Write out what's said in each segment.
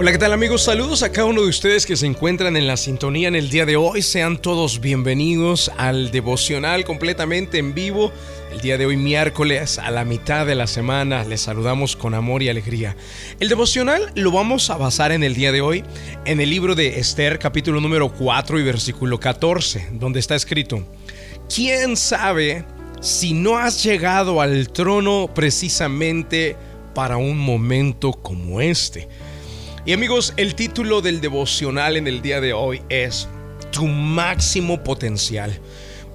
Hola, ¿qué tal amigos? Saludos a cada uno de ustedes que se encuentran en la sintonía en el día de hoy. Sean todos bienvenidos al devocional completamente en vivo. El día de hoy, miércoles, a la mitad de la semana, les saludamos con amor y alegría. El devocional lo vamos a basar en el día de hoy en el libro de Esther, capítulo número 4 y versículo 14, donde está escrito, ¿quién sabe si no has llegado al trono precisamente para un momento como este? Y amigos, el título del devocional en el día de hoy es Tu máximo potencial.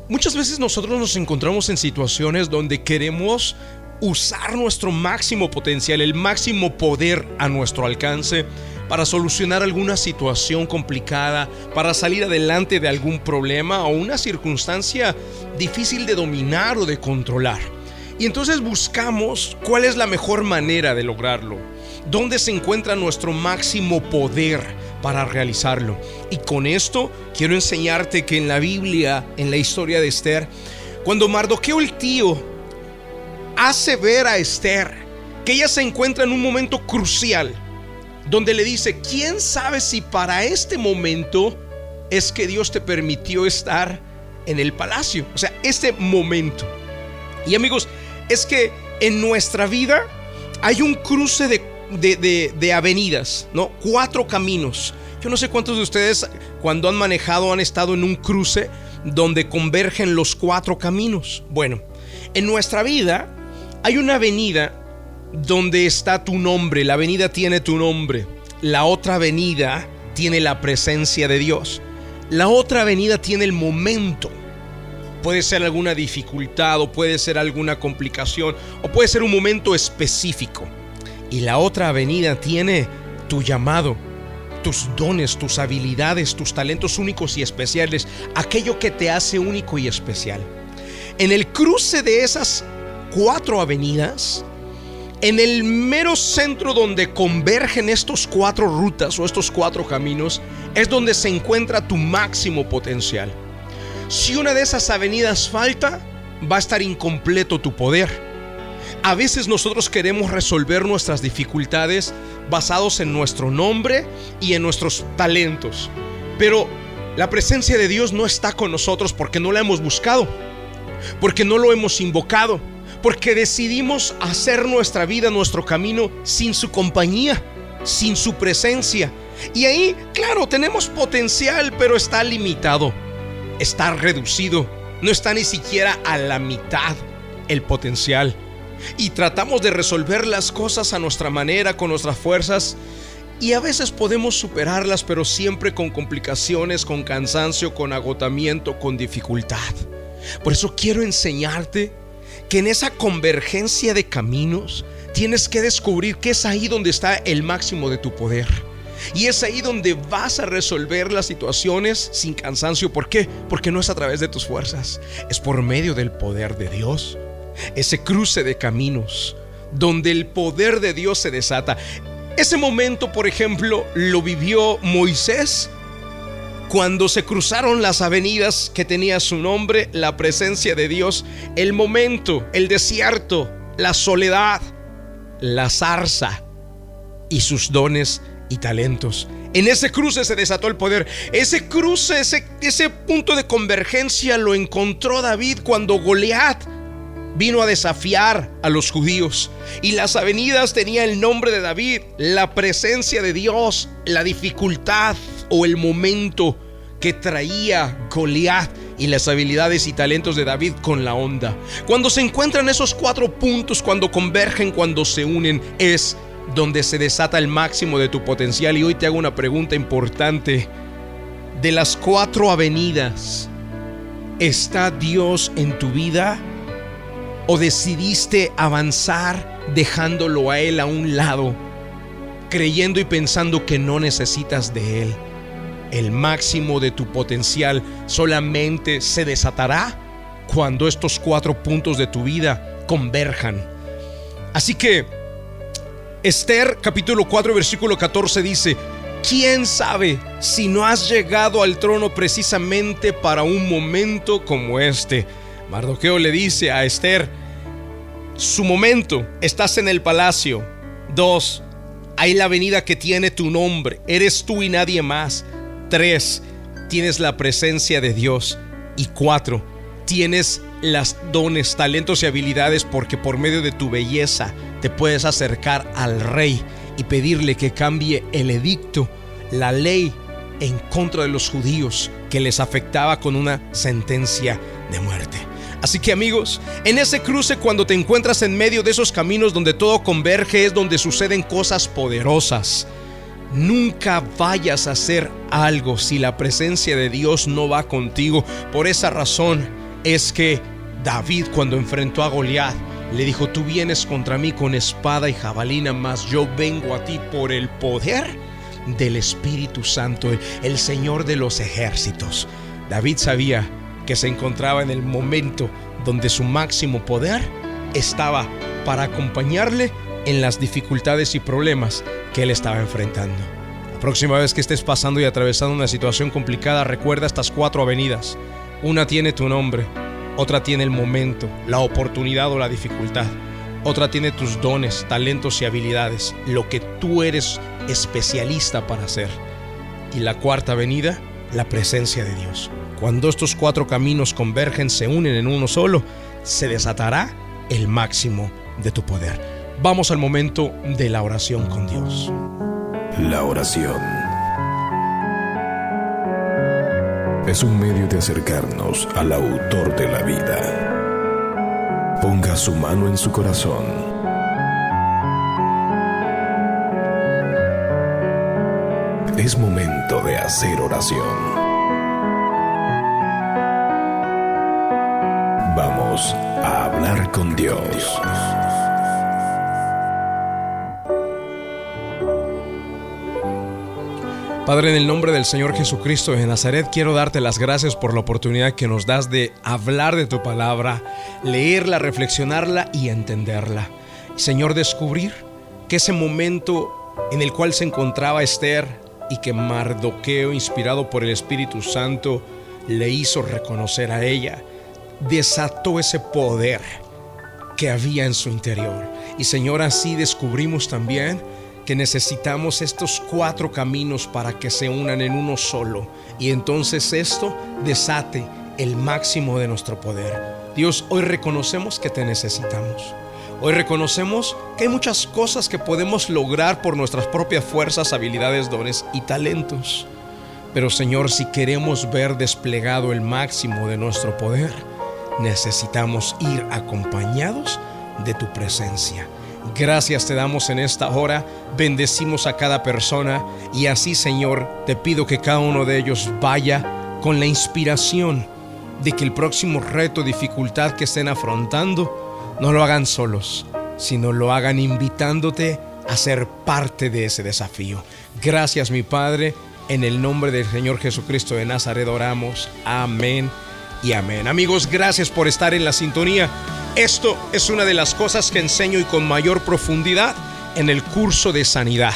Muchas veces nosotros nos encontramos en situaciones donde queremos usar nuestro máximo potencial, el máximo poder a nuestro alcance para solucionar alguna situación complicada, para salir adelante de algún problema o una circunstancia difícil de dominar o de controlar. Y entonces buscamos cuál es la mejor manera de lograrlo dónde se encuentra nuestro máximo poder para realizarlo. Y con esto quiero enseñarte que en la Biblia, en la historia de Esther, cuando Mardoqueo el tío hace ver a Esther que ella se encuentra en un momento crucial, donde le dice, ¿quién sabe si para este momento es que Dios te permitió estar en el palacio? O sea, este momento. Y amigos, es que en nuestra vida hay un cruce de de, avenidas, ¿no? Cuatro caminos. Yo no sé cuántos de ustedes cuando han manejado han estado en un cruce donde convergen los cuatro caminos. Bueno, en nuestra vida hay una avenida donde está tu nombre, la avenida tiene tu nombre. La otra avenida tiene la presencia de Dios. La otra avenida tiene el momento. Puede ser alguna dificultad o puede ser alguna complicación o puede ser un momento específico. Y la otra avenida tiene tu llamado, tus dones, tus habilidades, tus talentos únicos y especiales, aquello que te hace único y especial. En el cruce de esas cuatro avenidas, en el mero centro donde convergen estos cuatro rutas o estos cuatro caminos, es donde se encuentra tu máximo potencial. Si una de esas avenidas falta, va a estar incompleto tu poder a veces nosotros queremos resolver nuestras dificultades basados en nuestro nombre y en nuestros talentos. Pero la presencia de Dios no está con nosotros porque no la hemos buscado, porque no lo hemos invocado, porque decidimos hacer nuestra vida, nuestro camino sin su compañía, sin su presencia. Y ahí, claro, tenemos potencial, pero está limitado, está reducido, no está ni siquiera a la mitad el potencial y tratamos de resolver las cosas a nuestra manera, con nuestras fuerzas. Y a veces podemos superarlas, pero siempre con complicaciones, con cansancio, con agotamiento, con dificultad. Por eso quiero enseñarte que en esa convergencia de caminos tienes que descubrir que es ahí donde está el máximo de tu poder. Y es ahí donde vas a resolver las situaciones sin cansancio. ¿Por qué? Porque no es a través de tus fuerzas, es por medio del poder de Dios ese cruce de caminos donde el poder de Dios se desata. Ese momento, por ejemplo, lo vivió Moisés cuando se cruzaron las avenidas que tenía su nombre, la presencia de Dios, el momento, el desierto, la soledad, la zarza y sus dones y talentos. En ese cruce se desató el poder. Ese cruce, ese, ese punto de convergencia lo encontró David cuando Goliat vino a desafiar a los judíos. Y las avenidas tenían el nombre de David, la presencia de Dios, la dificultad o el momento que traía Goliat y las habilidades y talentos de David con la onda. Cuando se encuentran esos cuatro puntos, cuando convergen, cuando se unen, es donde se desata el máximo de tu potencial. Y hoy te hago una pregunta importante. De las cuatro avenidas, ¿está Dios en tu vida? ¿O decidiste avanzar dejándolo a Él a un lado, creyendo y pensando que no necesitas de Él? El máximo de tu potencial solamente se desatará cuando estos cuatro puntos de tu vida converjan. Así que Esther capítulo 4 versículo 14 dice, ¿quién sabe si no has llegado al trono precisamente para un momento como este? Mardoqueo le dice a Esther, su momento, estás en el palacio. Dos, hay la avenida que tiene tu nombre, eres tú y nadie más. Tres, tienes la presencia de Dios. Y cuatro, tienes las dones, talentos y habilidades porque por medio de tu belleza te puedes acercar al rey y pedirle que cambie el edicto, la ley en contra de los judíos que les afectaba con una sentencia de muerte. Así que amigos, en ese cruce cuando te encuentras en medio de esos caminos donde todo converge es donde suceden cosas poderosas. Nunca vayas a hacer algo si la presencia de Dios no va contigo. Por esa razón es que David cuando enfrentó a Goliat le dijo, tú vienes contra mí con espada y jabalina, mas yo vengo a ti por el poder del Espíritu Santo, el Señor de los ejércitos. David sabía que se encontraba en el momento donde su máximo poder estaba para acompañarle en las dificultades y problemas que él estaba enfrentando. La próxima vez que estés pasando y atravesando una situación complicada, recuerda estas cuatro avenidas. Una tiene tu nombre, otra tiene el momento, la oportunidad o la dificultad. Otra tiene tus dones, talentos y habilidades, lo que tú eres especialista para hacer. Y la cuarta avenida, la presencia de Dios. Cuando estos cuatro caminos convergen, se unen en uno solo, se desatará el máximo de tu poder. Vamos al momento de la oración con Dios. La oración es un medio de acercarnos al autor de la vida. Ponga su mano en su corazón. Es momento de hacer oración. Vamos a hablar con Dios. Padre, en el nombre del Señor Jesucristo de Nazaret, quiero darte las gracias por la oportunidad que nos das de hablar de tu palabra, leerla, reflexionarla y entenderla. Señor, descubrir que ese momento en el cual se encontraba Esther y que Mardoqueo, inspirado por el Espíritu Santo, le hizo reconocer a ella, desató ese poder que había en su interior. Y Señor, así descubrimos también que necesitamos estos cuatro caminos para que se unan en uno solo y entonces esto desate el máximo de nuestro poder. Dios, hoy reconocemos que te necesitamos. Hoy reconocemos que hay muchas cosas que podemos lograr por nuestras propias fuerzas, habilidades, dones y talentos. Pero Señor, si queremos ver desplegado el máximo de nuestro poder, necesitamos ir acompañados de tu presencia. Gracias te damos en esta hora, bendecimos a cada persona y así Señor te pido que cada uno de ellos vaya con la inspiración de que el próximo reto, dificultad que estén afrontando, no lo hagan solos, sino lo hagan invitándote a ser parte de ese desafío. Gracias mi Padre, en el nombre del Señor Jesucristo de Nazaret oramos. Amén y amén. Amigos, gracias por estar en la sintonía. Esto es una de las cosas que enseño y con mayor profundidad en el curso de sanidad.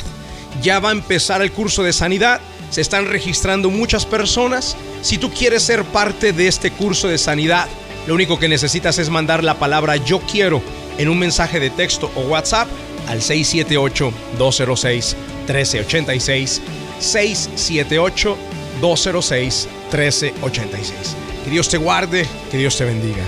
Ya va a empezar el curso de sanidad, se están registrando muchas personas. Si tú quieres ser parte de este curso de sanidad, lo único que necesitas es mandar la palabra yo quiero en un mensaje de texto o WhatsApp al 678-206-1386. 678-206-1386. Que Dios te guarde, que Dios te bendiga.